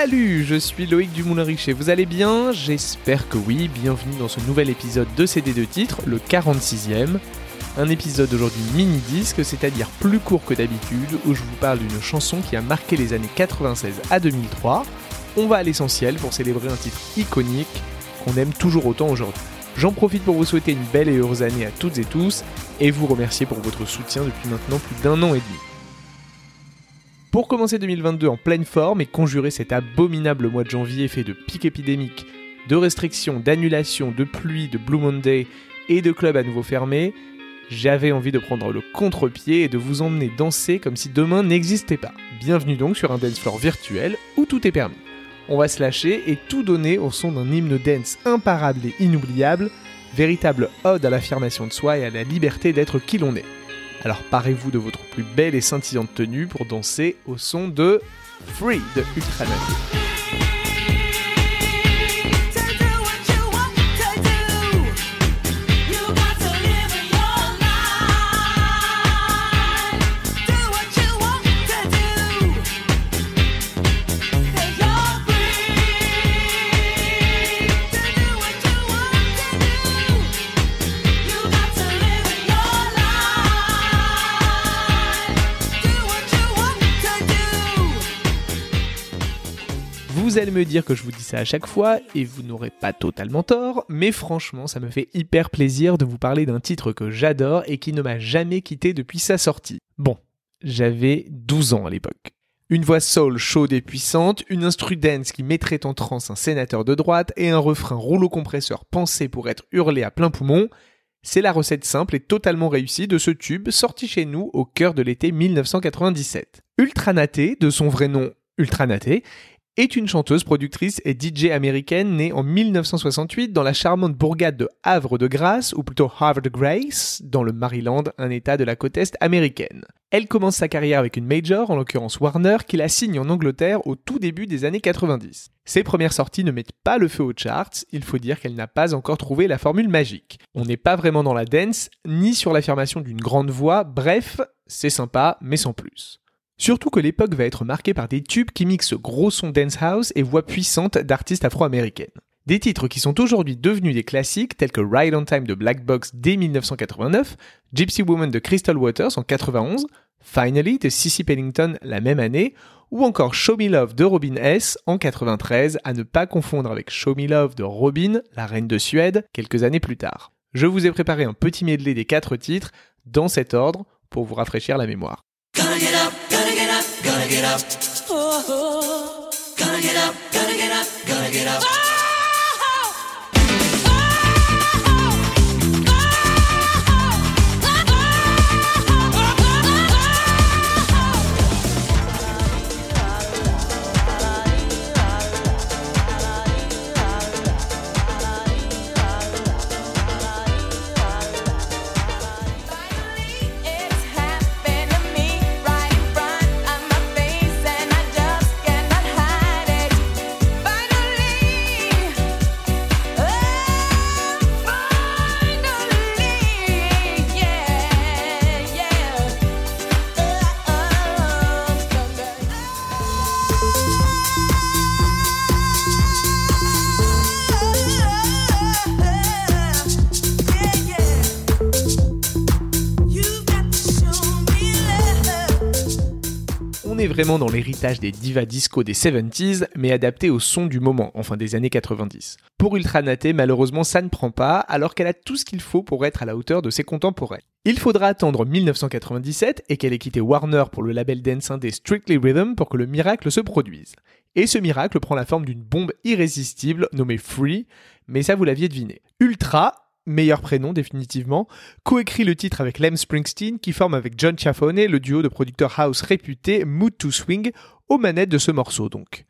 Salut, je suis Loïc Dumoulin-Richer. Vous allez bien? J'espère que oui. Bienvenue dans ce nouvel épisode de CD de titre, le 46e. Un épisode aujourd'hui mini-disque, c'est-à-dire plus court que d'habitude, où je vous parle d'une chanson qui a marqué les années 96 à 2003. On va à l'essentiel pour célébrer un titre iconique qu'on aime toujours autant aujourd'hui. J'en profite pour vous souhaiter une belle et heureuse année à toutes et tous et vous remercier pour votre soutien depuis maintenant plus d'un an et demi. Pour commencer 2022 en pleine forme et conjurer cet abominable mois de janvier fait de pics épidémiques, de restrictions, d'annulations, de pluie, de Blue Monday et de clubs à nouveau fermés, j'avais envie de prendre le contre-pied et de vous emmener danser comme si demain n'existait pas. Bienvenue donc sur un dance floor virtuel où tout est permis. On va se lâcher et tout donner au son d'un hymne dance imparable et inoubliable, véritable ode à l'affirmation de soi et à la liberté d'être qui l'on est. Alors parez-vous de votre plus belle et scintillante tenue pour danser au son de Free de Ultranaut. Vous allez me dire que je vous dis ça à chaque fois, et vous n'aurez pas totalement tort, mais franchement, ça me fait hyper plaisir de vous parler d'un titre que j'adore et qui ne m'a jamais quitté depuis sa sortie. Bon, j'avais 12 ans à l'époque. Une voix soul chaude et puissante, une instru dance qui mettrait en transe un sénateur de droite et un refrain rouleau compresseur pensé pour être hurlé à plein poumon, c'est la recette simple et totalement réussie de ce tube sorti chez nous au cœur de l'été 1997. Ultranaté, de son vrai nom Ultranaté, est une chanteuse, productrice et DJ américaine née en 1968 dans la charmante bourgade de Havre de Grâce, ou plutôt Harvard Grace, dans le Maryland, un état de la côte est américaine. Elle commence sa carrière avec une major, en l'occurrence Warner, qui la signe en Angleterre au tout début des années 90. Ses premières sorties ne mettent pas le feu aux charts, il faut dire qu'elle n'a pas encore trouvé la formule magique. On n'est pas vraiment dans la dance, ni sur l'affirmation d'une grande voix, bref, c'est sympa, mais sans plus. Surtout que l'époque va être marquée par des tubes qui mixent gros son dance house et voix puissante d'artistes afro-américaines. Des titres qui sont aujourd'hui devenus des classiques tels que Ride on Time de Black Box dès 1989, Gypsy Woman de Crystal Waters en 91, Finally de Cissy Pennington la même année, ou encore Show Me Love de Robin S en 93, à ne pas confondre avec Show Me Love de Robin, la reine de Suède, quelques années plus tard. Je vous ai préparé un petit medley des quatre titres, dans cet ordre, pour vous rafraîchir la mémoire. Gonna get up. Gonna get up, gonna get up, gonna get up. Ah! On est vraiment dans l'héritage des divas disco des 70s, mais adapté au son du moment, enfin des années 90. Pour Ultranaté, malheureusement, ça ne prend pas, alors qu'elle a tout ce qu'il faut pour être à la hauteur de ses contemporains. Il faudra attendre 1997 et qu'elle ait quitté Warner pour le label dance indé Strictly Rhythm pour que le miracle se produise. Et ce miracle prend la forme d'une bombe irrésistible nommée Free, mais ça vous l'aviez deviné. Ultra, meilleur prénom définitivement, coécrit le titre avec Lem Springsteen qui forme avec John Chaffone le duo de producteurs house réputé Mood to Swing aux manettes de ce morceau donc.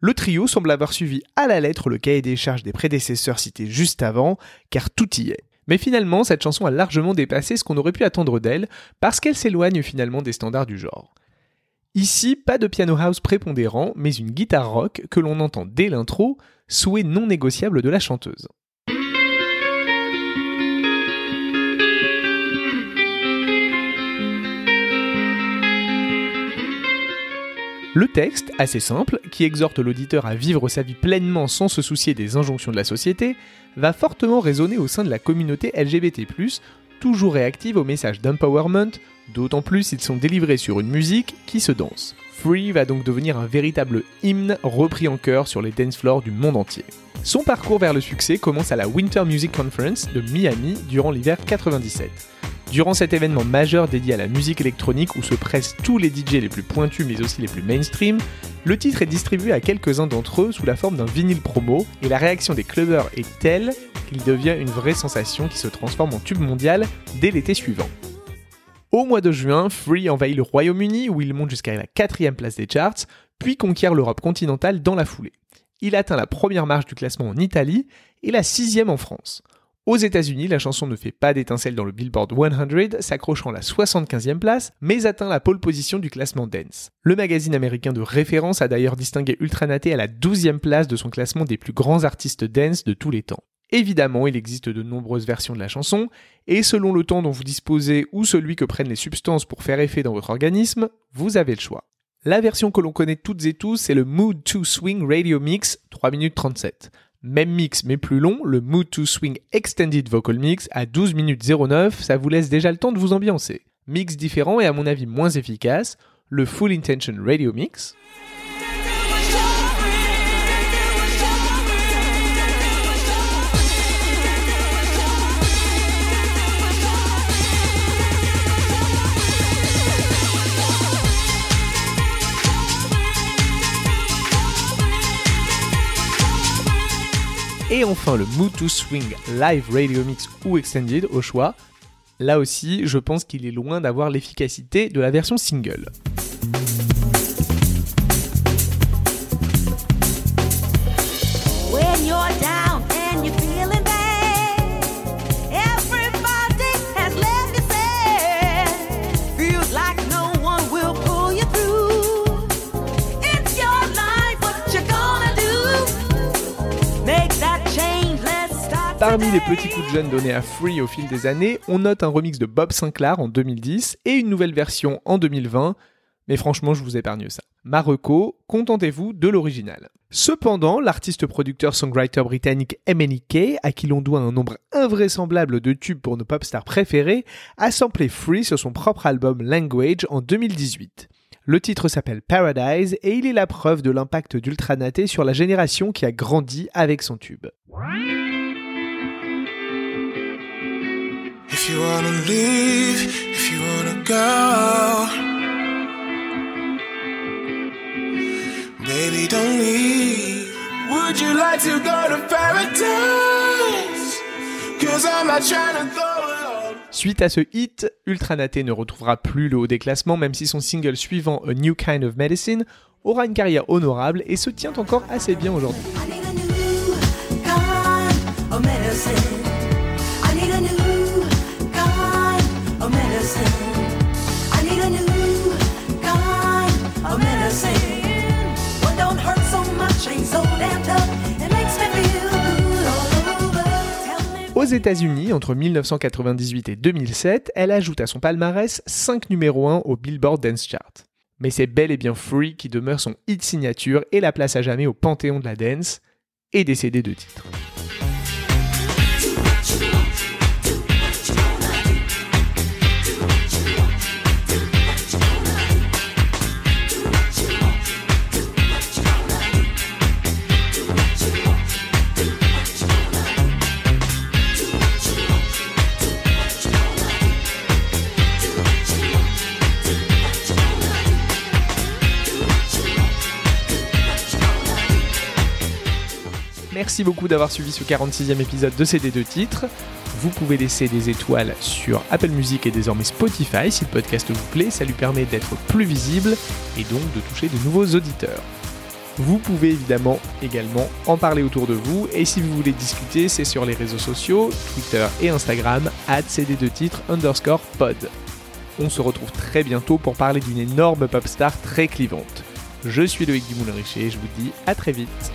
Le trio semble avoir suivi à la lettre le cahier des charges des prédécesseurs cités juste avant, car tout y est. Mais finalement, cette chanson a largement dépassé ce qu'on aurait pu attendre d'elle, parce qu'elle s'éloigne finalement des standards du genre. Ici, pas de piano house prépondérant, mais une guitare rock que l'on entend dès l'intro, souhait non négociable de la chanteuse. Le texte, assez simple, qui exhorte l'auditeur à vivre sa vie pleinement sans se soucier des injonctions de la société, va fortement résonner au sein de la communauté LGBT+, toujours réactive aux messages d'empowerment, d'autant plus s'ils sont délivrés sur une musique qui se danse. Free va donc devenir un véritable hymne repris en chœur sur les dance floors du monde entier. Son parcours vers le succès commence à la Winter Music Conference de Miami durant l'hiver 97. Durant cet événement majeur dédié à la musique électronique où se pressent tous les DJ les plus pointus mais aussi les plus mainstream, le titre est distribué à quelques-uns d'entre eux sous la forme d'un vinyle promo et la réaction des clubbers est telle qu'il devient une vraie sensation qui se transforme en tube mondial dès l'été suivant. Au mois de juin, Free envahit le Royaume-Uni où il monte jusqu'à la quatrième place des charts, puis conquiert l'Europe continentale dans la foulée. Il atteint la première marche du classement en Italie et la sixième en France. Aux États-Unis, la chanson ne fait pas d'étincelle dans le Billboard 100, s'accrochant la 75e place, mais atteint la pole position du classement Dance. Le magazine américain de référence a d'ailleurs distingué Ultranaté à la 12e place de son classement des plus grands artistes dance de tous les temps. Évidemment, il existe de nombreuses versions de la chanson, et selon le temps dont vous disposez ou celui que prennent les substances pour faire effet dans votre organisme, vous avez le choix. La version que l'on connaît toutes et tous, c'est le Mood to Swing Radio Mix 3 minutes 37. Même mix mais plus long, le Mood to Swing Extended Vocal Mix à 12 minutes 09, ça vous laisse déjà le temps de vous ambiancer. Mix différent et à mon avis moins efficace, le Full Intention Radio Mix. Enfin le Mood to Swing Live Radio Mix ou Extended au choix. Là aussi, je pense qu'il est loin d'avoir l'efficacité de la version single. Parmi les petits coups de jeune donnés à Free au fil des années, on note un remix de Bob Sinclair en 2010 et une nouvelle version en 2020. Mais franchement, je vous épargne ça. Marocco, contentez-vous de l'original. Cependant, l'artiste-producteur-songwriter britannique MNEK, à qui l'on doit un nombre invraisemblable de tubes pour nos pop stars préférés, a samplé Free sur son propre album Language en 2018. Le titre s'appelle Paradise et il est la preuve de l'impact d'Ultranaté sur la génération qui a grandi avec son tube. If you wanna leave, if you wanna go, baby, don't leave. Would you like to go to paradise? Cause I'm not trying to go Suite à ce hit, Ultranaté ne retrouvera plus le haut des classements, même si son single suivant, A New Kind of Medicine, aura une carrière honorable et se tient encore assez bien aujourd'hui. États-Unis, entre 1998 et 2007, elle ajoute à son palmarès 5 numéros 1 au Billboard Dance Chart. Mais c'est bel et bien Free qui demeure son hit signature et la place à jamais au panthéon de la dance et CD de titres. Merci beaucoup d'avoir suivi ce 46e épisode de CD2 titres. Vous pouvez laisser des étoiles sur Apple Music et désormais Spotify si le podcast vous plaît, ça lui permet d'être plus visible et donc de toucher de nouveaux auditeurs. Vous pouvez évidemment également en parler autour de vous et si vous voulez discuter, c'est sur les réseaux sociaux, Twitter et Instagram, at CD2 titres underscore pod. On se retrouve très bientôt pour parler d'une énorme pop star très clivante. Je suis Loïc Dumoulin-Richer et je vous dis à très vite.